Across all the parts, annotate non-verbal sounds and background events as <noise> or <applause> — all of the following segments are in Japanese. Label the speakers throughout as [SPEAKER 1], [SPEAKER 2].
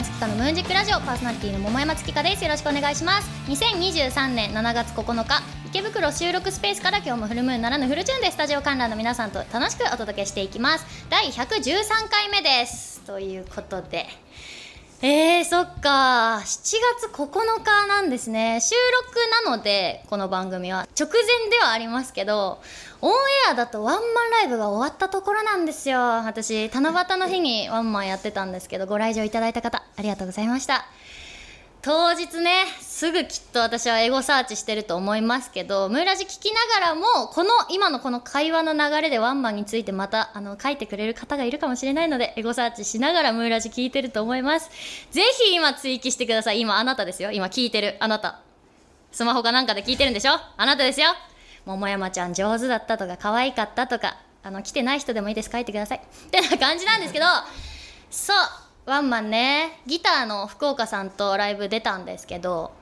[SPEAKER 1] 山月花のムーンジックラジオパーソナリティの桃山月花です。よろしくお願いします。2023年7月9日池袋収録スペースから今日もフルムーンならぬフルチューンでスタジオ観覧の皆さんと楽しくお届けしていきます。第113回目です。ということでえー、そっか。7月9日なんですね。収録なのでこの番組は直前ではありますけどオンエアだとワンマンライブが終わったところなんですよ。私七夕の日にワンマンやってたんですけどご来場いただいた方ありがとうございました。当日ねすぐきっと私はエゴサーチしてると思いますけどムーラジ聞きながらもこの今のこの会話の流れでワンマンについてまたあの書いてくれる方がいるかもしれないのでエゴサーチしながらムーラジ聞いてると思います。ぜひ今追記してください。今あなたですよ。今聞いてる。あなた。スマホかなんかで聞いてるんでしょ？あなたですよ。桃山ちゃん上手だったとか可愛かったとかあの来てない人でもいいです。書いてください。ってな感じなんですけどそう。ワンマンねギターの福岡さんとライブ出たんですけど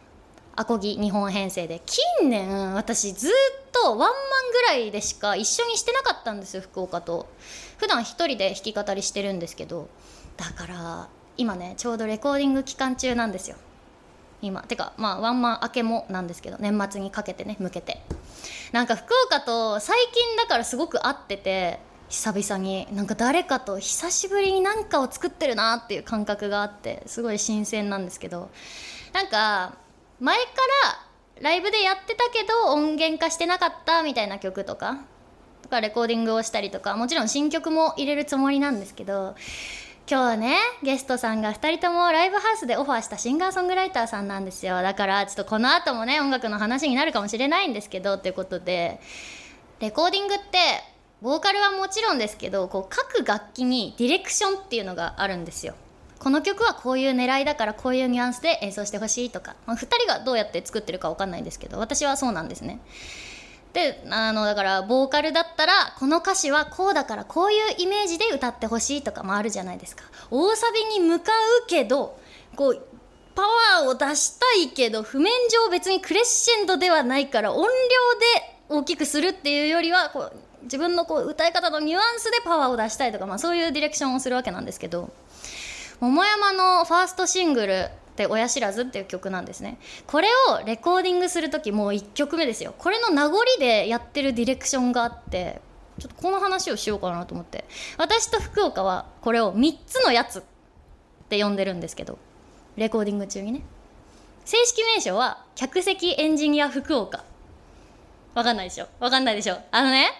[SPEAKER 1] アコギ日本編成で。近年私ずっとワンマンぐらいでしか一緒にしてなかったんですよ福岡と。普段一人で弾き語りしてるんですけどだから今ねちょうどレコーディング期間中なんですよ。今。てかまあワンマン明けもなんですけど年末にかけてね向けて。なんか福岡と最近だからすごく会ってて久々になんか誰かと久しぶりに何かを作ってるなっていう感覚があってすごい新鮮なんですけどなんか前からライブでやってたけど音源化してなかったみたいな曲とかとかレコーディングをしたりとかもちろん新曲も入れるつもりなんですけど今日はねゲストさんが2人ともライブハウスでオファーしたシンガーソングライターさんなんですよ。だからちょっとこの後もね音楽の話になるかもしれないんですけどということでレコーディングってボーカルはもちろんですけどこう各楽器にディレクションっていうのがあるんですよ。この曲はこういう狙いだからこういうニュアンスで演奏してほしいとか、まあ、2人がどうやって作ってるか分かんないんですけど私はそうなんですね。であのだからボーカルだったらこの歌詞はこうだからこういうイメージで歌ってほしいとかもあるじゃないですか。大サビに向かうけどこうパワーを出したいけど譜面上別にクレッシェンドではないから音量で大きくするっていうよりはこう自分のこう歌い方のニュアンスでパワーを出したいとか、まあ、そういうディレクションをするわけなんですけど桃山のファーストシングルって「親知らず」っていう曲なんですね。これをレコーディングする時もう1曲目ですよ。これの名残でやってるディレクションがあってちょっとこの話をしようかなと思って。私と福岡はこれを3つのやつって呼んでるんですけどレコーディング中にね。正式名称は客席エンジニア福岡。わかんないでしょ？わかんないでしょ？あのね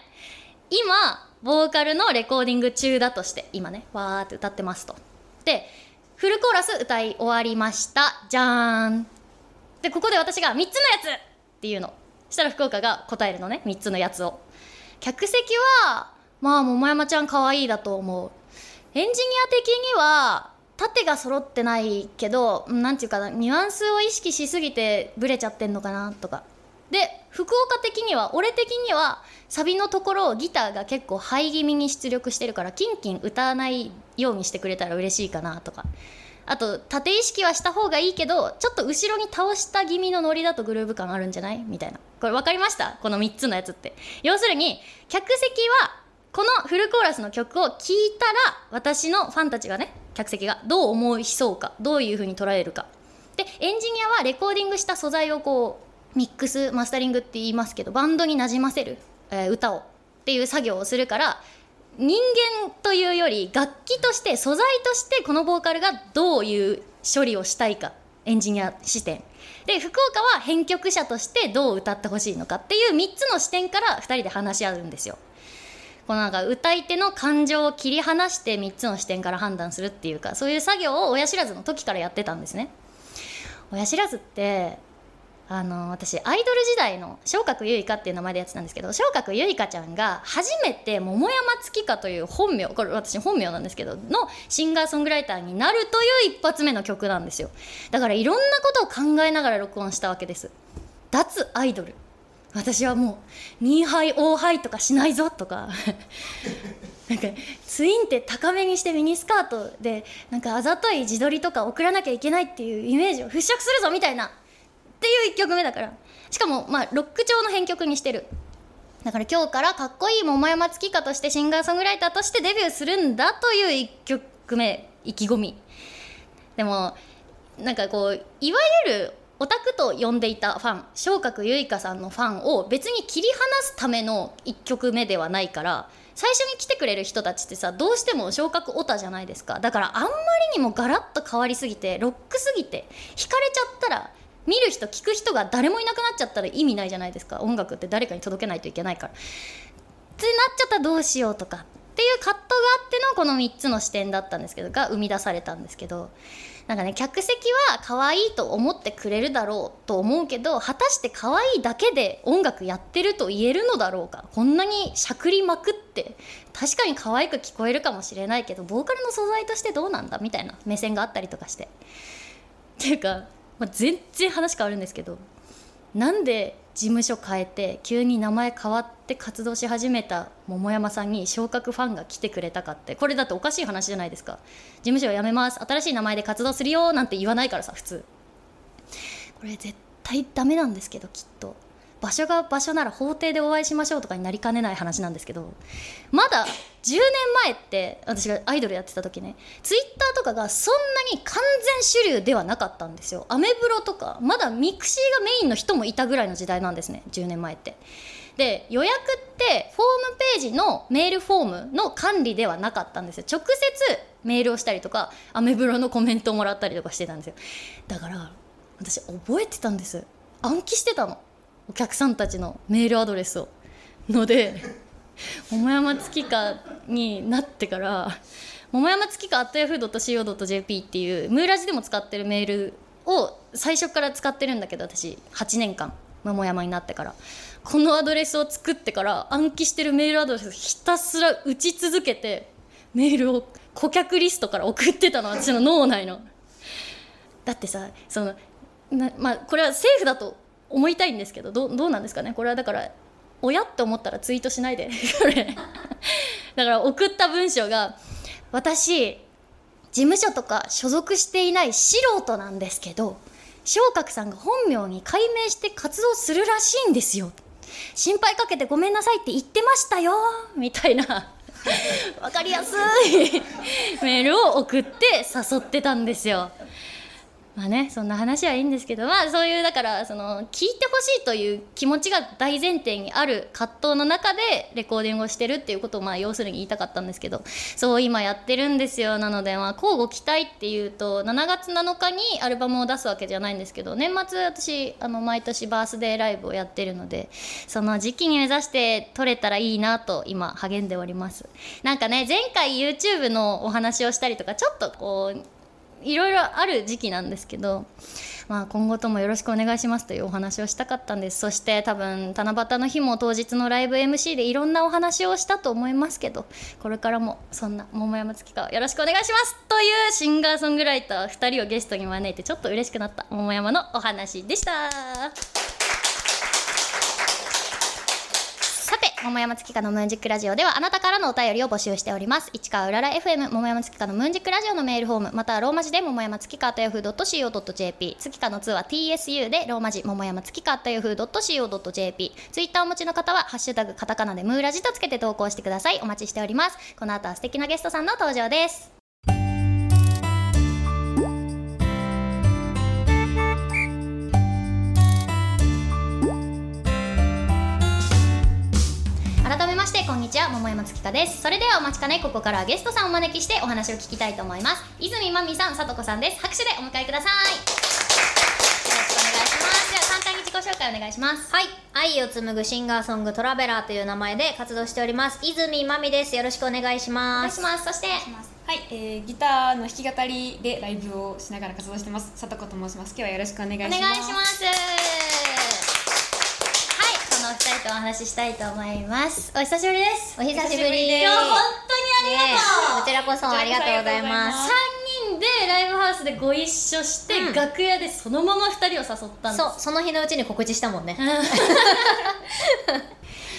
[SPEAKER 1] 今ボーカルのレコーディング中だとして今ねわーって歌ってますと。でフルコーラス歌い終わりました。じゃーん。でここで私が3つのやつっていうの。したら福岡が答えるのね3つのやつを。客席はまあ桃山ちゃん可愛いだと思う。エンジニア的には縦が揃ってないけど何て言うかなニュアンスを意識しすぎてブレちゃってんのかなとか。で福岡的には俺的にはサビのところをギターが結構ハイ気味に出力してるからキンキン歌わないようにしてくれたら嬉しいかなとか。あと縦意識はした方がいいけどちょっと後ろに倒した気味のノリだとグルーヴ感あるんじゃない？みたいな。これ分かりました？この3つのやつって。要するに客席はこのフルコーラスの曲を聴いたら私のファンたちがね客席がどう思いそうかどういう風に捉えるか。でエンジニアはレコーディングした素材をこうミックスマスタリングって言いますけどバンドになじませる、えー、歌をっていう作業をするから人間というより楽器として素材としてこのボーカルがどういう処理をしたいかエンジニア視点で福岡は編曲者としてどう歌ってほしいのかっていう3つの視点から2人で話し合うんですよ。このなんか歌い手の感情を切り離して3つの視点から判断するっていうかそういう作業を親知らずの時からやってたんですね。親知らずってあの私アイドル時代の昇格ゆいかっていう名前でやってたんですけど昇格ゆいかちゃんが初めて桃山月花という本名これ私本名なんですけどのシンガーソングライターになるという一発目の曲なんですよ。だからいろんなことを考えながら録音したわけです。脱アイドル。私はもう2杯大杯とかしないぞとか。<laughs> なんかツインって高めにしてミニスカートでなんかあざとい自撮りとか送らなきゃいけないっていうイメージを払拭するぞみたいなっていう1曲目だから。しかもまあロック調の編曲にしてる。だから今日からかっこいい桃山月花としてシンガーソングライターとしてデビューするんだという1曲目意気込み。でもなんかこういわゆるオタクと呼んでいたファン昇格ゆいかさんのファンを別に切り離すための1曲目ではないから最初に来てくれる人たちってさどうしても昇格オタじゃないですか。だからあんまりにもガラッと変わりすぎてロックすぎて惹かれちゃったら見る人聞く人が誰もいなくなっちゃったら意味ないじゃないですか。音楽って誰かに届けないといけないから。ってなっちゃったらどうしようとかっていう葛藤があってのこの3つの視点だったんですけどが生み出されたんですけど。なんかね客席は可愛いと思ってくれるだろうと思うけど果たして可愛いだけで音楽やってると言えるのだろうか。こんなにしゃくりまくって確かに可愛く聞こえるかもしれないけどボーカルの素材としてどうなんだみたいな目線があったりとかして。っていうか、まあ、全然話変わるんですけどなんで事務所変えて急に名前変わって活動し始めた桃山さんに昇格ファンが来てくれたかってこれだっておかしい話じゃないですか。事務所を辞めます。新しい名前で活動するよなんて言わないからさ普通。これ絶対ダメなんですけどきっと。場所が場所なら法廷でお会いしましょうとかになりかねない話なんですけどまだ10年前って私がアイドルやってた時ねツイッターとかがそんなに完全主流ではなかったんですよ。アメブロとかまだ mixi がメインの人もいたぐらいの時代なんですね10年前って。で予約ってホームページのメールフォームの管理ではなかったんですよ。直接メールをしたりとかアメブロのコメントをもらったりとかしてたんですよ。だから私覚えてたんです。暗記してたの。お客さんたちのメールアドレスを。ので <laughs> 桃山月花になってから桃山月花 yahoo.co.jp っていうムーラジでも使ってるメールを最初から使ってるんだけど私8年間桃山になってから。このアドレスを作ってから暗記してるメールアドレスひたすら打ち続けてメールを顧客リストから送ってたの私の脳内の。だってさそのなまあこれはセーフだと思いたいんですけどどどうなんですかね？これはだから親って思ったらツイートしないで。<laughs> だから送った文章が「私事務所とか所属していない素人なんですけど昇格さんが本名に改名して活動するらしいんですよ。心配かけてごめんなさいって言ってましたよ」みたいな。<laughs> 分かりやすい。メールを送って誘ってたんですよ。まあねそんな話はいいんですけどまあそういうだからその聞いてほしいという気持ちが大前提にある葛藤の中でレコーディングをしてるっていうことをまあ要するに言いたかったんですけどそう今やってるんですよ。なのでまあ交互期待っていうと7月7日にアルバムを出すわけじゃないんですけど年末私あの毎年バースデーライブをやってるのでその時期に目指して撮れたらいいなと今励んでおります。なんかね前回 YouTube のお話をしたりとかちょっとこういろいろある時期なんですけど、まあ、今後ともよろしくお願いしますというお話をしたかったんですそして多分七夕の日も当日のライブ MC でいろんなお話をしたと思いますけどこれからもそんな桃山月花よろしくお願いしますというシンガーソングライター2人をゲストに招いてちょっと嬉しくなった桃山のお話でした。さて桃山月花のムーンジックラジオではあなたからのお便りを募集しております。市川うらら FM 桃山月花のムーンジックラジオのメールフォームまたはローマ字で桃山月花と Yahoo.co.jp 月花の2は TSU でローマ字桃山月花と Yahoo.co.jp ツイッターお持ちの方はハッシュタグカタカナでムーラジとつけて投稿してください。お待ちしております。この後は素敵なゲストさんの登場です。こんにちは桃山月花です。それではお待ちかねここからゲストさんをお招きしてお話を聞きたいと思います。泉まみさんさとこさんです。拍手でお迎えください。よろしくお願いします。では簡単に自己紹介お願いします。
[SPEAKER 2] はい。愛を紡ぐシンガーソングトラベラーという名前で活動しております。泉まみです。よろしくお願いし
[SPEAKER 1] お願いし
[SPEAKER 2] ます。
[SPEAKER 1] ますそして？
[SPEAKER 3] はい、えー、ギターの弾き語りでライブをしながら活動してます。さとこと申します。今日はよろしくお願いします。
[SPEAKER 1] お願いしますはいこのお二人とお話ししたいと思います。お久しぶりです。
[SPEAKER 2] お久しぶり
[SPEAKER 3] です。
[SPEAKER 1] 今日本当にありがとう。
[SPEAKER 2] こちらこそありがとうございます。
[SPEAKER 1] 3人でライブハウスでご一緒して、
[SPEAKER 2] うん。
[SPEAKER 1] 楽屋でそのまま2人を誘ったんです。
[SPEAKER 2] そうその日のうちに告知したもんね。<laughs>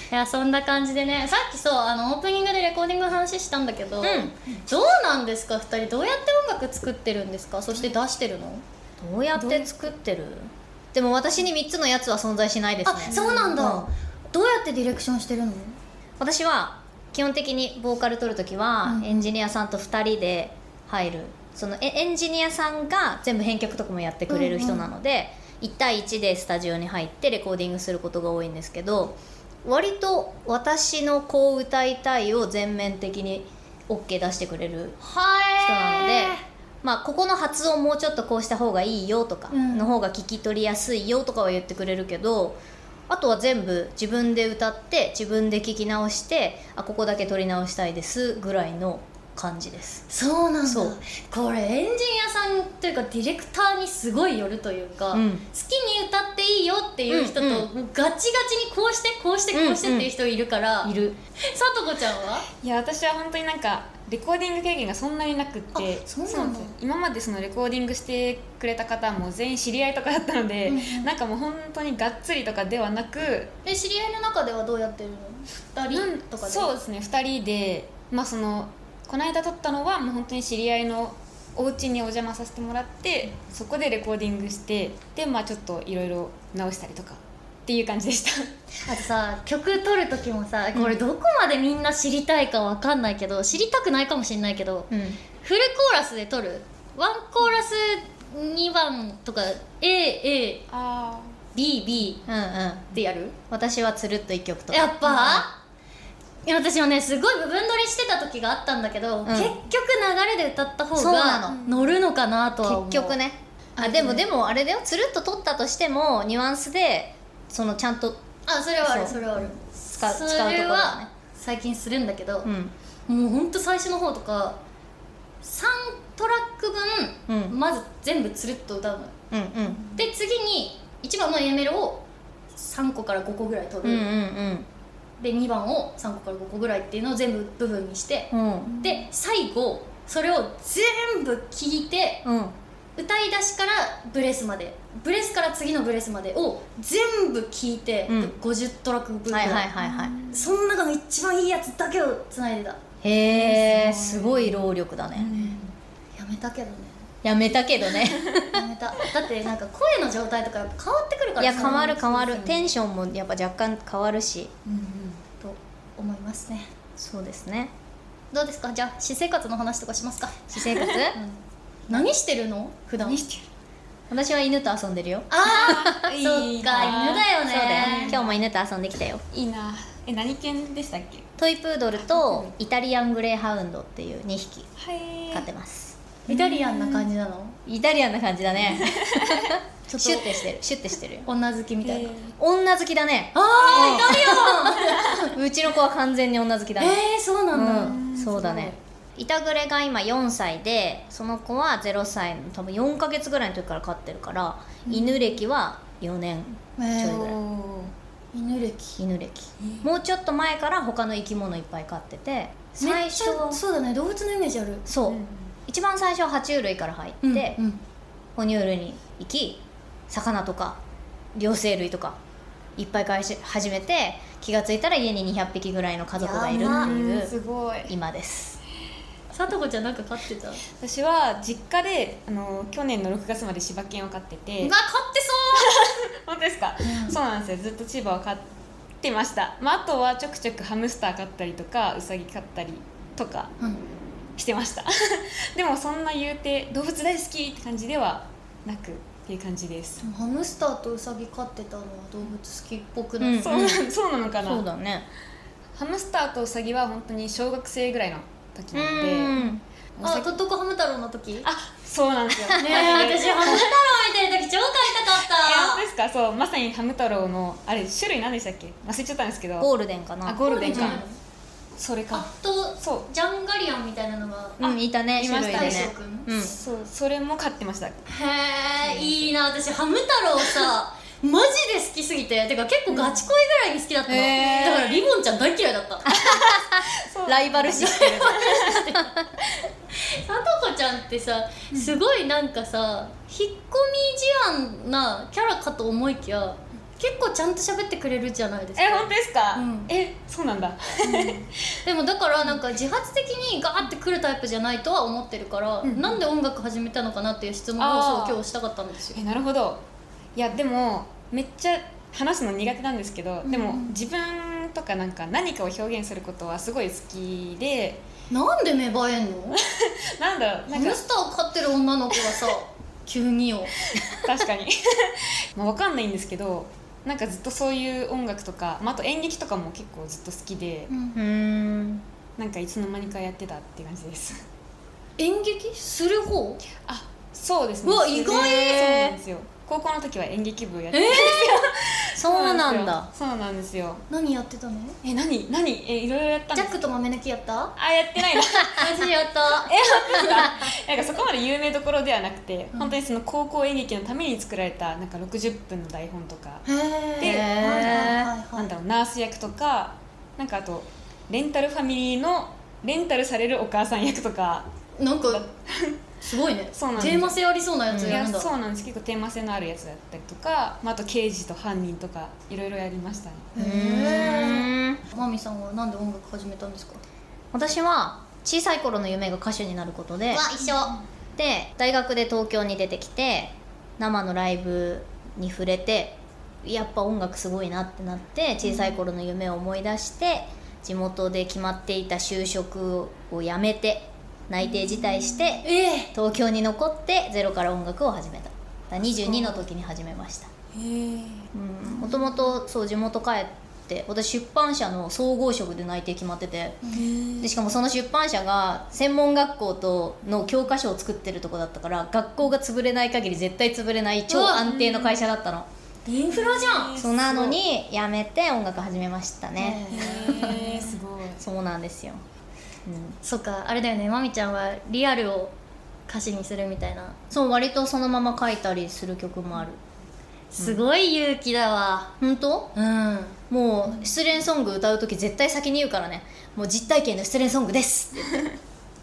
[SPEAKER 1] いやそんな感じでね。さっきそうあのオープニングでレコーディングの話したんだけど、
[SPEAKER 2] ん。
[SPEAKER 1] どうなんですか？2人どうやって音楽作ってるんですか？そして出してるの、
[SPEAKER 2] どうやって作ってる？でも私に3つのやつは存在しないですね。
[SPEAKER 1] あそうなんだ、
[SPEAKER 2] うん
[SPEAKER 1] どうやってディレクションしてるの？
[SPEAKER 2] 私は基本的にボーカル取るときは、
[SPEAKER 1] うん。
[SPEAKER 2] エンジニアさんと2人で入る。そのエエンジニアさんが全部編曲とかもやってくれる人なので、1対1でスタジオに入ってレコーディングすることが多いんですけど割と私のこう歌いたいを全面的に OK 出してくれる人なので、まあ、ここの発音もうちょっとこうした方がいいよとか、
[SPEAKER 1] うん。
[SPEAKER 2] の方が聞き取りやすいよとかは言ってくれるけどあとは全部自分で歌って自分で聞き直してあここだけ取り直したいですぐらいの感じです。
[SPEAKER 1] そうなんだ。
[SPEAKER 2] そう。
[SPEAKER 1] これエンジニアさんというかディレクターにすごいよるというか、
[SPEAKER 2] うん。
[SPEAKER 1] 好きに歌っていいよっていう人と、
[SPEAKER 2] うん
[SPEAKER 1] もうガチガチにこうしてこうしてこうしてっていう人いるから、
[SPEAKER 2] いる
[SPEAKER 1] さとこちゃんは？い
[SPEAKER 3] や私は本当になんかレコーディング経験がそんなになくって今までそのレコーディングしてくれた方も全員知り合いとかだったので、
[SPEAKER 1] うんうん。
[SPEAKER 3] なんかもう本当にがっつりとかではなく
[SPEAKER 1] え知り合いの中ではどうやってるの？2
[SPEAKER 3] なん
[SPEAKER 1] 人とかで？
[SPEAKER 3] そうですね。2人でまあそのこの間撮ったのはもう本当に知り合いのお家にお邪魔させてもらってそこでレコーディングしてでまあちょっといろいろ直したりとかっていう感じでした。
[SPEAKER 1] あとさ曲撮る時もさこれどこまでみんな知りたいかわかんないけど知りたくないかもしれないけど
[SPEAKER 2] うん。
[SPEAKER 1] フルコーラスで撮る？ワンコーラス2番とか AABB
[SPEAKER 3] あ
[SPEAKER 2] うんうん。
[SPEAKER 1] ってやる？
[SPEAKER 2] 私はつるっと一曲とか。
[SPEAKER 1] やっぱ、いや私はねすごい部分取りしてた時があったんだけど、
[SPEAKER 2] ん。
[SPEAKER 1] 結局流れで歌った方が
[SPEAKER 2] の。
[SPEAKER 1] 乗るのかなとは思う。
[SPEAKER 2] 結局ね。あでもでもあれだよ。つるっと取ったとしてもニュアンスでそのちゃんと
[SPEAKER 1] あそれはある
[SPEAKER 2] そ
[SPEAKER 1] れはある。
[SPEAKER 2] 使う使うと
[SPEAKER 1] そ
[SPEAKER 2] ころね。
[SPEAKER 1] 最近するんだけど、
[SPEAKER 2] うん。
[SPEAKER 1] もうほんと最初の方とか3トラック分、
[SPEAKER 2] うん。
[SPEAKER 1] まず全部つるっと歌うのよ。
[SPEAKER 2] うんうん。
[SPEAKER 1] で次に1番の A メロを3個から5個ぐらい取る、
[SPEAKER 2] うんうん
[SPEAKER 1] で2番を3個から5個ぐらいっていうのを全部部分にして、
[SPEAKER 2] うん。うん
[SPEAKER 1] で最後それを全部聞いて
[SPEAKER 2] うん。
[SPEAKER 1] 歌い出しからブレスまでブレスから次のブレスまでを全部聞いて、
[SPEAKER 2] うん。
[SPEAKER 1] で50トラック分ぐら
[SPEAKER 2] はいいはいはいはい。
[SPEAKER 1] その中の一番いいやつだけをつないでた。
[SPEAKER 2] へえすごい労力だね。
[SPEAKER 1] やめたけどね。
[SPEAKER 2] やめたけどね。
[SPEAKER 1] やめた。だってなんか声の状態とか変わってくるから
[SPEAKER 2] いや変わる変わる。テンションもやっぱ若干変わるし。
[SPEAKER 1] と思いますね。
[SPEAKER 2] そうですね。
[SPEAKER 1] どうですか？じゃあ私生活の話とかしますか、
[SPEAKER 2] 私生活？
[SPEAKER 1] 何してるの？普段。
[SPEAKER 3] 何してる？
[SPEAKER 2] 私は犬と遊んでるよ。
[SPEAKER 1] ああ <laughs>
[SPEAKER 3] いい
[SPEAKER 1] そっか犬だよね。
[SPEAKER 2] そうだよ今日も犬と遊んできたよ。
[SPEAKER 3] いいな。え何犬でしたっけ？
[SPEAKER 2] トイプードルとイタリアングレーハウンドっていう2匹
[SPEAKER 3] はい。
[SPEAKER 2] 飼ってます。
[SPEAKER 1] イタリアンな感じなの？
[SPEAKER 2] イタリアンな感じだね。<laughs>
[SPEAKER 1] ちょっと
[SPEAKER 2] シュッてしてる。シュッてしてる。よ
[SPEAKER 1] 女好きみたいな、
[SPEAKER 2] 女好きだね。
[SPEAKER 1] ああイタリアン。<laughs>
[SPEAKER 2] うちの子は完全に女好きだね。
[SPEAKER 1] えー、そうなんだ、
[SPEAKER 2] うん。そうだねイタグレが今4歳でその子は0歳の多分4ヶ月ぐらいの時から飼ってるから、犬歴は4年
[SPEAKER 1] えー
[SPEAKER 2] ちょいぐらい。
[SPEAKER 1] 犬歴。
[SPEAKER 2] 犬歴。もうちょっと前から他の生き物いっぱい飼ってて最
[SPEAKER 1] 最
[SPEAKER 2] 初
[SPEAKER 1] 初そうだね。動物のイメージある。
[SPEAKER 2] そう、一番最初は爬虫類から入って、
[SPEAKER 1] うんうん。
[SPEAKER 2] 哺乳類に行き魚とか両生類とかいっぱい飼い始めて気が付いたら家に200匹ぐらいの家族がいるっていう
[SPEAKER 3] すごい。
[SPEAKER 2] 今です
[SPEAKER 1] さとこちゃんなんか飼ってた？うわ
[SPEAKER 3] 私は実家であの去年の6月まで柴犬を飼ってて。
[SPEAKER 1] 飼ってそ <laughs>
[SPEAKER 3] 本当ですか、
[SPEAKER 1] うん。
[SPEAKER 3] そうなんですよ。ずっと千葉を飼ってました、まあ、あとはちょくちょくハムスター飼ったりとかウサギ飼ったりとか
[SPEAKER 1] う、うん、
[SPEAKER 3] してました。<laughs> でもそんな言うて動物大好きって感じではなくっていう感じです、
[SPEAKER 1] ハムスターとウサギ飼ってたのは動物好きっぽくな
[SPEAKER 2] うん
[SPEAKER 3] そうなそうなのかな？
[SPEAKER 2] そうだね。
[SPEAKER 3] ハムスターとウサギは本当に小学生ぐらいの時
[SPEAKER 2] う
[SPEAKER 3] なので。
[SPEAKER 2] ん
[SPEAKER 1] あ
[SPEAKER 3] ウサギ
[SPEAKER 1] とっとこハム太郎の時？ね
[SPEAKER 3] あそうなんですよ
[SPEAKER 1] え <laughs> 私ハム太郎見てる時超飼いたか
[SPEAKER 3] え本当
[SPEAKER 1] っ
[SPEAKER 3] ですかそうまさにハム太郎のあれ種類何でしたっけ？忘れちゃったんですけど。
[SPEAKER 2] ゴールデンか
[SPEAKER 3] あ
[SPEAKER 2] な
[SPEAKER 3] ゴールデンか
[SPEAKER 1] うん
[SPEAKER 3] それか。
[SPEAKER 1] あと
[SPEAKER 3] そう。
[SPEAKER 1] ジャンガリアンみたいなのが
[SPEAKER 2] うんいたね
[SPEAKER 3] いました
[SPEAKER 2] ね。うん。
[SPEAKER 3] そうそれも飼ってました。
[SPEAKER 1] へえいいな。私ハム太郎さマジで好きすぎて。てか結構ガチ恋ぐらいに好きだったの、
[SPEAKER 2] へー。
[SPEAKER 1] だからリボンちゃん大嫌いだった
[SPEAKER 2] ライバル視してる。
[SPEAKER 1] さとこちゃんってさすごいなんかさ引っ込み思案なキャラかと思いきや結構ちゃんと喋ってくれるじゃないですか。
[SPEAKER 3] え本当ですか、
[SPEAKER 1] うん。
[SPEAKER 3] えそうなんだ。
[SPEAKER 1] でもだからなんか自発的にガーってくるタイプじゃないとは思ってるから、
[SPEAKER 3] うん
[SPEAKER 1] なんで音楽始めたのかなっていう質問を今日したかったんですよ。
[SPEAKER 3] えなるほど。いやでもめっちゃ話すの苦手なんですけど、でも
[SPEAKER 1] うん。うん
[SPEAKER 3] 自分とかなんか何かを表現することはすごい好きで。
[SPEAKER 1] なんで芽生えんの？<laughs>
[SPEAKER 3] なんだろうなんか。
[SPEAKER 1] ハムスターを飼ってる女の子がさ <laughs> 急によ。
[SPEAKER 3] 確かに。<laughs> まあ分かんないんですけどなんかずっとそういう音楽とか、まあ、あと演劇とかも結構ずっと好きで。
[SPEAKER 1] うん。
[SPEAKER 2] うん
[SPEAKER 3] なんかいつの間にかやってたって感じです。
[SPEAKER 1] 演劇？する方？
[SPEAKER 3] あそうですね。
[SPEAKER 1] うわ意外。
[SPEAKER 3] そうなんですよ。高校の時は演劇部やって
[SPEAKER 2] そうなんだ。
[SPEAKER 3] そうなんですよ。
[SPEAKER 1] 何やってたの？
[SPEAKER 3] え何？何？えいろいろやったん
[SPEAKER 1] ジャックと豆抜きやった？
[SPEAKER 3] あやってないな
[SPEAKER 1] 私 <laughs> やった。
[SPEAKER 3] なんかそこまで有名どころではなくて、
[SPEAKER 1] うん。
[SPEAKER 3] 本当にその高校演劇のために作られたなんか60分の台本とか、
[SPEAKER 1] へ
[SPEAKER 3] でなんだろうナース役とかなんかあとレンタルファミリーのレンタルされるお母さん役とか
[SPEAKER 1] なんかすごいね。
[SPEAKER 3] そうなんです。
[SPEAKER 1] テーマ性ありそうなやつ
[SPEAKER 3] いや
[SPEAKER 1] やるん。だ
[SPEAKER 3] そうなんです。結構テーマ性のあるやつだったりとか、まあ、あと刑事と犯人とかいろいろやりましたね。
[SPEAKER 1] へえ
[SPEAKER 2] うん
[SPEAKER 1] マミさんはなんで音楽始めたんですか？
[SPEAKER 2] 私は小さい頃の夢が歌手になることで
[SPEAKER 1] 一緒。
[SPEAKER 2] で大学で東京に出てきて生のライブに触れてやっぱ音楽すごいなってなって小さい頃の夢を思い出して地元で決まっていた就職を辞めて内定辞退して
[SPEAKER 1] ええ。
[SPEAKER 2] 東京に残ってゼロから音楽を始めた。だから22の時に始めました。もともとそう地元帰って私出版社の総合職で内定決まってて。でしかもその出版社が専門学校との教科書を作ってるとこだったから学校が潰れない限り絶対潰れない超安定の会社だったの。
[SPEAKER 1] インフラじゃん。
[SPEAKER 2] そうなのに辞めて音楽始めましたね。
[SPEAKER 3] へえすごい。<laughs>
[SPEAKER 2] そうなんですよ、うん、
[SPEAKER 1] そっかあれだよね。まみちゃんはリアルを歌詞にするみたいな。
[SPEAKER 2] そう割とそのまま書いたりする曲もある。
[SPEAKER 1] すごい勇気だわ。
[SPEAKER 2] 本当？
[SPEAKER 1] うん。
[SPEAKER 2] もう失恋ソング歌う時絶対先に言うからね。もう実体験の失恋ソングです。って言って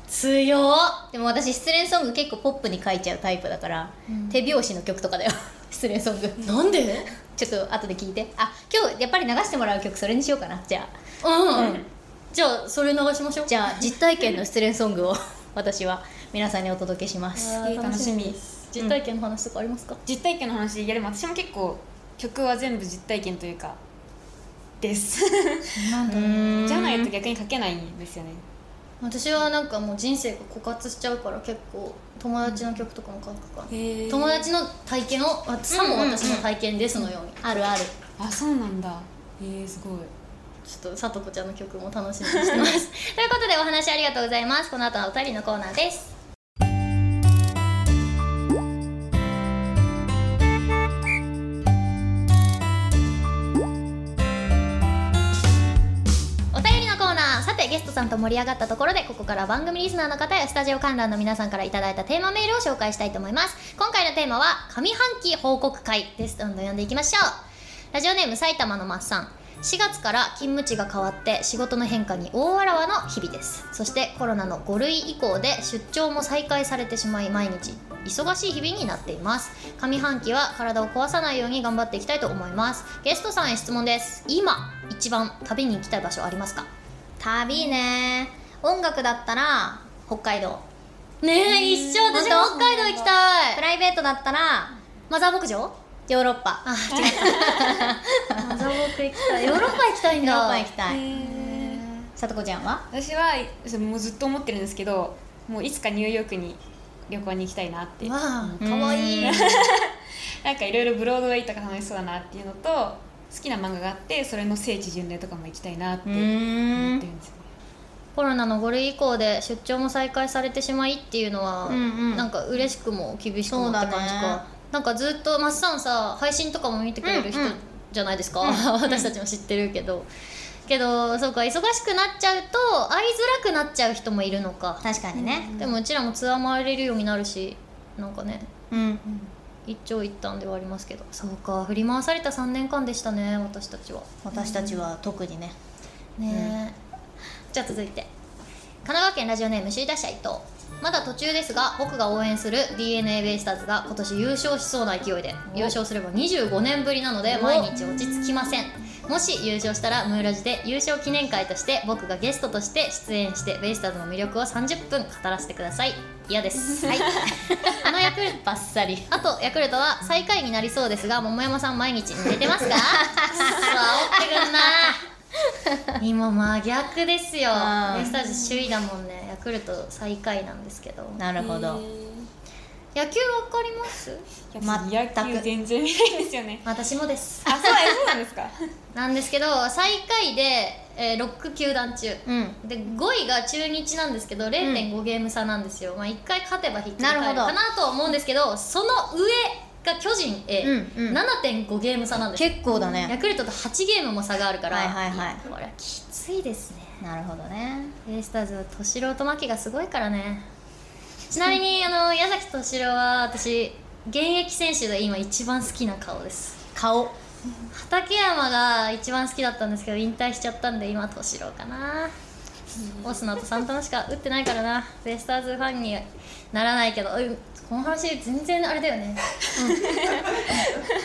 [SPEAKER 1] 強っ。
[SPEAKER 2] でも私失恋ソング結構ポップに書いちゃうタイプだから、
[SPEAKER 1] うん。
[SPEAKER 2] 手拍子の曲とかだよ。<laughs> 失恋ソング。
[SPEAKER 1] なんで？
[SPEAKER 2] ちょっと後で聞いて。あ今日やっぱり流してもらう曲それにしようかな。じゃあ。
[SPEAKER 1] うん、
[SPEAKER 2] うん
[SPEAKER 1] じゃあそれ流しましょう。
[SPEAKER 2] じゃあ実体験の失恋ソングを <laughs> 私は皆さんにお届けします。
[SPEAKER 3] 楽しみ
[SPEAKER 1] 実体験の話とかありますか、
[SPEAKER 3] 実体験の話いやでも私も結構曲は全部実体験というかです。じゃないと逆に書けないんですよね。
[SPEAKER 1] 私はなんかもう人生が枯渇しちゃうから結構友達の曲とかも書くか。ら、
[SPEAKER 3] へ
[SPEAKER 1] 友達の体験をあさも私の体験ですのように、
[SPEAKER 2] あるある。
[SPEAKER 3] あそうなんだ。へえすごい
[SPEAKER 1] ちょっとさとこちゃんの曲も楽しみにしてます。<laughs> ということでお話ありがとうございます。この後はお二人のコーナーです。お便りのコーナーさてゲストさんと盛り上がったところでここから番組リスナーの方やスタジオ観覧の皆さんからいただいたテーマメールを紹介したいと思います。今回のテーマは上半期報告会です。どんどん読んでいきましょう。ラジオネーム埼玉のマッサン4月から勤務地が変わって仕事の変化に大わらわの日々です。そしてコロナの5類以降で出張も再開されてしまい毎日。忙しい日々になっています。上半期は体を壊さないように頑張っていきたいと思います。ゲストさんへ質問です。今一番旅に行きたい場所ありますか？
[SPEAKER 2] 旅ね。音楽だったら北海道。
[SPEAKER 1] ねえ一緒。私北海道行きたい。
[SPEAKER 2] プライベートだったら
[SPEAKER 1] マザー牧場？
[SPEAKER 2] ヨーロッパ。
[SPEAKER 1] あ <laughs> 違ったマザー牧行きた。いヨーロッパ行きたいんだ。
[SPEAKER 2] ヨーロッパ行きたい。
[SPEAKER 3] へ
[SPEAKER 2] さとこちゃんは？
[SPEAKER 3] 私はもうずっと思ってるんですけどもういつかニューヨークに旅行に行きたいなって。
[SPEAKER 1] わあ
[SPEAKER 2] うん。
[SPEAKER 1] かわいい。<laughs>
[SPEAKER 3] なんかいろいろブロードウェイとか楽しそうだなっていうのと好きな漫画があってそれの聖地巡礼とかも行きたいなって
[SPEAKER 2] う
[SPEAKER 3] 思ってるんですよね。
[SPEAKER 1] コロナの5類以降で出張も再開されてしまいっていうのは、
[SPEAKER 2] うんうん。
[SPEAKER 1] なんか嬉しくも厳しくもって感じか、
[SPEAKER 2] ね
[SPEAKER 1] なんかずっとマッサンさ配信とかも見てくれる人
[SPEAKER 2] うんうん。
[SPEAKER 1] じゃないですか、
[SPEAKER 2] うん
[SPEAKER 1] 私たちも知ってるけど。けどそうか忙しくなっちゃうと会いづらくなっちゃう人もいるのか、
[SPEAKER 2] 確かにね。
[SPEAKER 1] でもうちらもツアー回れるようになるしなんかね。
[SPEAKER 2] うん。
[SPEAKER 1] 一長一短ではありますけど。そうか振り回された3年間でしたね私たちは。
[SPEAKER 2] 私たちは特にね。
[SPEAKER 1] ねえ、じゃあ続いて。神奈川県ラジオネーム首位打者伊藤まだ途中ですが僕が応援する d n a ベイスターズが今年優勝しそうな勢いで優勝すれば25年ぶりなので
[SPEAKER 2] お
[SPEAKER 1] 毎日落ち着きません。もし優勝したらムーラジで優勝記念会として僕がゲストとして出演してベイスターズの魅力を30分語らせてください。嫌です。はい。<laughs> あのヤクルト
[SPEAKER 2] バッサリ。
[SPEAKER 1] あとヤクルトは最下位になりそうですが桃山さん毎日寝てますか？<laughs> くそ煽ってくんな <laughs> 今真逆ですよ。ベイスターズ首位だもんね。ヤクルト最下位なんですけど。
[SPEAKER 2] なるほど。
[SPEAKER 1] 野球わかります？
[SPEAKER 2] 全く。
[SPEAKER 3] 野球全然見ないんですよね。<laughs>
[SPEAKER 1] 私もです。
[SPEAKER 3] あそうそうなんですか？<laughs>
[SPEAKER 1] なんですけど最下位で、えー、6球団中。
[SPEAKER 2] うん。
[SPEAKER 1] で5位が中日なんですけど0.5ゲーム差なんですよ、まあ、1回勝てばひっくり返る
[SPEAKER 2] なるほど
[SPEAKER 1] かなとは思うんですけどその上が巨人 A、
[SPEAKER 2] うんうん。
[SPEAKER 1] 7.5ゲーム差なんです。よ
[SPEAKER 2] 結構だね。
[SPEAKER 1] ヤクルトと8ゲームも差があるから、
[SPEAKER 2] はいはいはい。
[SPEAKER 1] やこれはきついですね。
[SPEAKER 2] なるほどね。
[SPEAKER 1] ベイスターズは敏郎と牧がすごいからね。ちなみに <laughs> あの矢崎敏郎は私現役選手で今一番好きな顔です。
[SPEAKER 2] 顔。
[SPEAKER 1] 畠山が一番好きだったんですけど引退しちゃったんで今敏郎かな。オスナとサンタナしか打ってないからな。ベイスターズファンにならないけど。うんこの話全然あれだよね、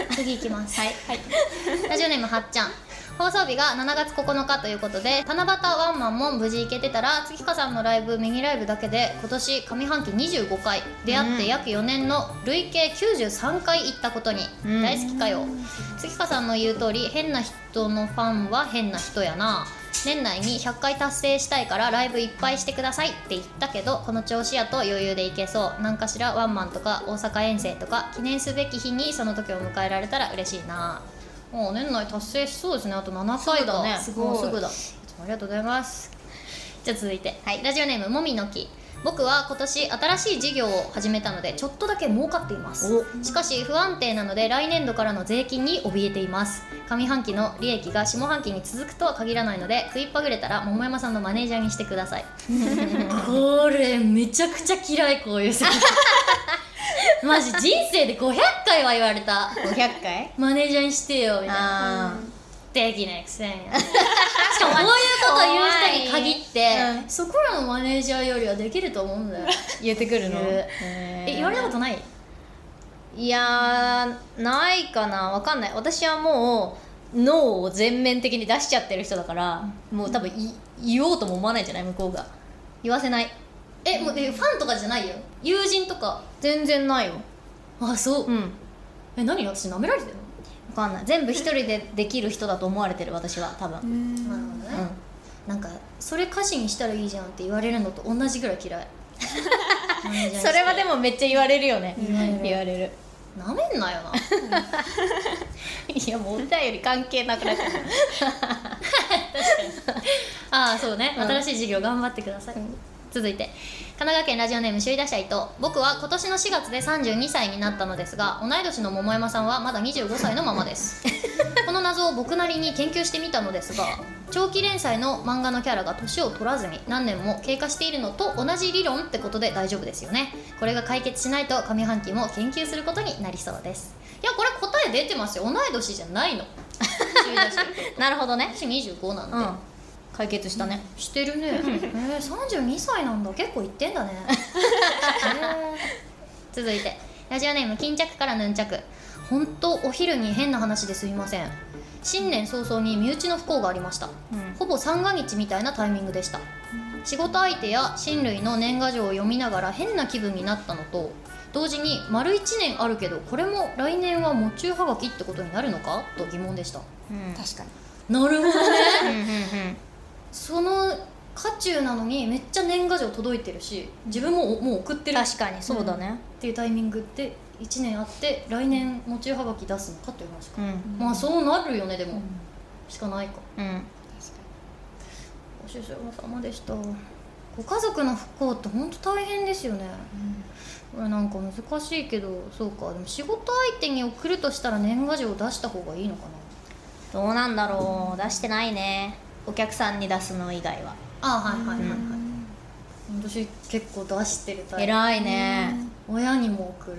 [SPEAKER 1] うん、次行きます。はい、ラジオネームはっちゃん。放送日が7月9日ということで七夕ワンマンも無事行けてたら月花さんのライブミニライブだけで今年上半期25回。出会って約4年の累計93回行ったことに、
[SPEAKER 2] うん。
[SPEAKER 1] 大好きかよ。月花さんの言う通り変な人のファンは変な人やな年内に100回達成したいからライブいっぱいしてくださいって言ったけどこの調子やと余裕でいけそう。何かしらワンマンとか大阪遠征とか記念すべき日にその時を迎えられたら嬉しいな。もう年内達成しそうですね。あと7回
[SPEAKER 2] だね。
[SPEAKER 1] すごい。
[SPEAKER 2] もうすぐだ。
[SPEAKER 1] ありがとうございます。じゃあ続いて、ラジオネームもみのき僕は今年新しい事業を始めたのでちょっとだけ儲かっています。しかし不安定なので来年度からの税金に怯えています。上半期の利益が下半期に続くとは限らないので食いっぱぐれたら桃山さんのマネージャーにしてください。これめちゃくちゃ嫌いこういう席 <laughs> マジ人生で500回は言われた。
[SPEAKER 2] 500回？
[SPEAKER 1] マネージャーにしてよみたいな。
[SPEAKER 2] あ
[SPEAKER 1] できないくせにしかもこういうこと言う人に限って、
[SPEAKER 2] うん。
[SPEAKER 1] そこらのマネージャーよりはできると思うんだよ。
[SPEAKER 2] ー <laughs> 言ってくるの？え
[SPEAKER 1] え言われたことない？
[SPEAKER 2] いやーないかな。わかんない。私はもう脳を全面的に出しちゃってる人だから、もう多分い言おうとも思わないんじゃない？向こうが。言わせない。
[SPEAKER 1] えもうでファンとかじゃないよ？友人とか。
[SPEAKER 2] 全然ないよ。
[SPEAKER 1] あそう、
[SPEAKER 2] うん。
[SPEAKER 1] え何？私舐められてる
[SPEAKER 2] わかんない。全部一人でできる人だと思われてる私は多分。
[SPEAKER 1] のなるほどね、
[SPEAKER 2] う
[SPEAKER 1] なんかそれ歌詞にしたらいいじゃんって言われるのと同じぐらい嫌い。<laughs>
[SPEAKER 2] それはでもめっちゃ言われるよね。
[SPEAKER 1] 言われる
[SPEAKER 2] 言われる。
[SPEAKER 1] なめんなよな。
[SPEAKER 2] いやもうお便り関係なくなっちゃう <laughs>
[SPEAKER 1] ああそうね、
[SPEAKER 2] うん。
[SPEAKER 1] 新しい授業頑張ってください、続いて神奈川県ラジオネーム首位打者伊藤。僕は今年の4月で32歳になったのですが同い年の桃山さんはまだ25歳のままです。<laughs> この謎を僕なりに研究してみたのですが長期連載の漫画のキャラが年を取らずに何年も経過しているのと同じ理論ってことで大丈夫ですよね。これが解決しないと上半期も研究することになりそうです。いやこれ答え出てますよ。同い年じゃないの。<laughs> 首位打者伊藤。
[SPEAKER 2] なるほどね。
[SPEAKER 1] 私25なんで、
[SPEAKER 2] うん解決したね。
[SPEAKER 1] してるね。えー、32歳なんだ。結構いってんだね、<laughs> え。ー続いて。ラジオネーム巾着からヌンチャク。本当お昼に変な話ですみません。新年早々に身内の不幸がありました。
[SPEAKER 2] うん。
[SPEAKER 1] ほぼ三が日みたいなタイミングでした。仕事相手や親類の年賀状を読みながら変な気分になったのと同時に丸1年あるけどこれも来年は喪中はがきってことになるのか？と疑問でした。
[SPEAKER 2] うん。
[SPEAKER 3] 確かに。
[SPEAKER 1] なるほどね。<laughs>
[SPEAKER 2] うんうん
[SPEAKER 1] その渦中なのにめっちゃ年賀状届いてるし自分ももう送ってるっ
[SPEAKER 2] 確かにそうだね。
[SPEAKER 1] ていうタイミングで1年あって来年持ちはがき出すのかという話か、
[SPEAKER 2] うん。
[SPEAKER 1] まあそうなるよねでも、しかないか。
[SPEAKER 2] うん。
[SPEAKER 1] ご主人様でした。ご家族の不幸って本当大変ですよね、これなんか難しいけどそうか。でも仕事相手に送るとしたら年賀状を出した方がいいのかな。
[SPEAKER 2] どうなんだろう。出してないねお客さんに出すの以外は。
[SPEAKER 1] あはいはいはいはい、私結構出してるタイプ。
[SPEAKER 2] 偉いね。
[SPEAKER 1] 親にも送る。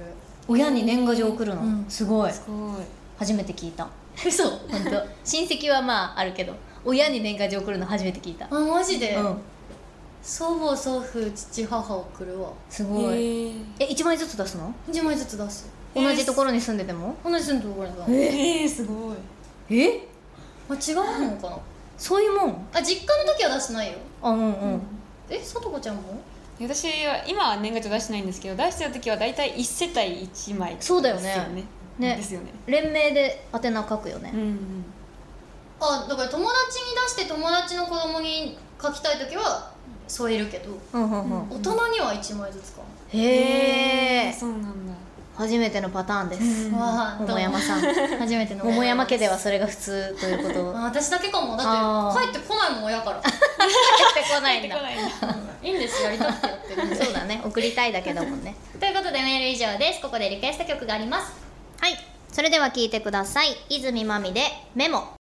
[SPEAKER 2] 親に年賀状送るの、
[SPEAKER 1] うん。
[SPEAKER 2] すごい。
[SPEAKER 3] すごい。
[SPEAKER 2] 初めて聞いた。<laughs>
[SPEAKER 1] 嘘。
[SPEAKER 2] 本当。親戚はまああるけど親に年賀状送るの初めて聞いた。
[SPEAKER 1] あマジで、
[SPEAKER 2] うん。
[SPEAKER 1] 祖母祖父父母送るわ。
[SPEAKER 2] すごい。
[SPEAKER 3] え
[SPEAKER 2] え一枚ずつ出すの
[SPEAKER 1] ？1枚ずつ出す。
[SPEAKER 2] 同じところに住んでても？
[SPEAKER 1] 同じ住んでるところにさ
[SPEAKER 3] えー、すごい。
[SPEAKER 2] え？
[SPEAKER 1] あ違うのかな？
[SPEAKER 2] そういうもん。
[SPEAKER 1] あ実家の時は出してないよ。
[SPEAKER 2] あうんうん。
[SPEAKER 1] えさとこちゃんも？
[SPEAKER 3] 私は今は年賀状出してないんですけど出してた時は大体1世帯1枚
[SPEAKER 2] そうだよね。
[SPEAKER 3] ですよね。
[SPEAKER 2] ね。
[SPEAKER 3] ですよね。
[SPEAKER 2] 連名で宛名書くよね、
[SPEAKER 3] うんうん。
[SPEAKER 1] あだから友達に出して友達の子供に書きたい時は添えるけど。
[SPEAKER 2] うんうんうん
[SPEAKER 1] 大人には1枚ずつか？
[SPEAKER 2] へえ
[SPEAKER 3] そうなんだ
[SPEAKER 2] 初めてのパターンです。桃山さん。
[SPEAKER 1] 初めての <laughs>
[SPEAKER 2] 桃山家ではそれが普通ということ。
[SPEAKER 1] あ私だけかも。だって帰ってこないもん親から。<laughs>
[SPEAKER 2] 帰ってこないんだ。
[SPEAKER 1] いいんですやりたくてやってるんで。<laughs>
[SPEAKER 2] そうだね。送りたいだけだもんね。
[SPEAKER 1] ということでメール以上です。ここでリクエスト曲があります。
[SPEAKER 2] はい。それでは聞いてください。泉まみでメモ。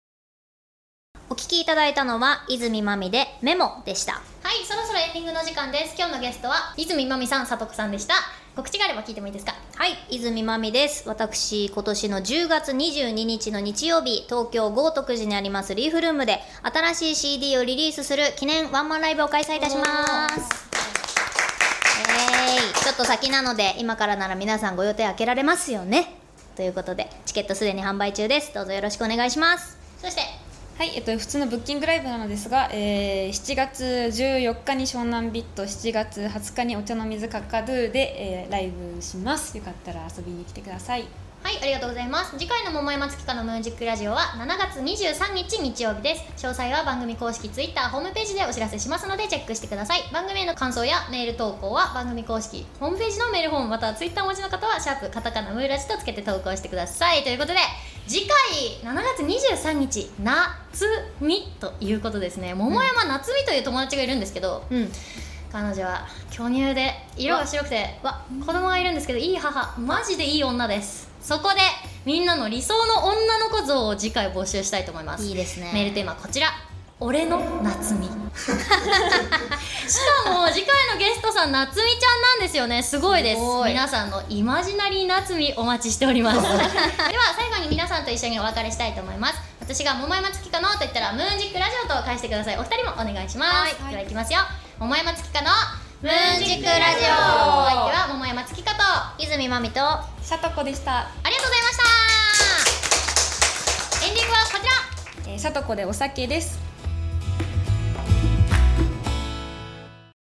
[SPEAKER 2] お聞きいただいたのは泉まみでメモでした
[SPEAKER 1] はいそろそろエンディングの時間です。今日のゲストは泉まみさんさとこさんでした。告知があれば聞いてもいいですか？
[SPEAKER 2] はい泉まみです。私今年の10月22日の日曜日東京豪徳寺にありますリーフルームで新しい CD をリリースする記念ワンマンライブを開催いたします。ちょっと先なので今からなら皆さんご予定開けられますよね。ということでチケットすでに販売中です。どうぞよろしくお願いします。
[SPEAKER 1] そして
[SPEAKER 3] はい、えっと、普通のブッキングライブなのですが、えー7月14日に湘南ビット7月20日にお茶の水カッカドゥで、えーライブしますよかったら遊びに来てください
[SPEAKER 1] はい、ありがとうございます。次回の桃山月花のムージックラジオは7月23日日曜日です。詳細は番組公式 Twitter、ホームページでお知らせしますのでチェックしてください。番組への感想やメール投稿は番組公式ホームページのメールフォームまたは Twitter お持ちの方はシャープカタカナムーラジとつけて投稿してください。ということで次回7月23日夏みということですね。桃山夏みという友達がいるんですけど、
[SPEAKER 2] うん。
[SPEAKER 1] 彼女は巨乳で色が白くてわ子供がいるんですけどいい母。マジでいい女です。そこでみんなの理想の女の子像を次回募集したいと思います。
[SPEAKER 2] いいですね。
[SPEAKER 1] メールテーマはこちら俺の夏美。しかも次回のゲストさん夏美ちゃんなんですよね。すごいです。皆さんのイマジナリー夏美お待ちしております。<laughs> では最後に皆さんと一緒にお別れしたいと思います。私が桃山月花のと言ったらムーンジックラジオと返してください。お二人もお願いします、
[SPEAKER 3] はい。
[SPEAKER 1] ではいきますよ。桃山月花のム
[SPEAKER 2] ーンジックラジオ。
[SPEAKER 1] お相手は桃山月花とあ
[SPEAKER 2] 泉まみと。
[SPEAKER 3] シャトコでした、
[SPEAKER 1] りがとうございました。エンディングはこちら。
[SPEAKER 3] えー、シャトコでお酒です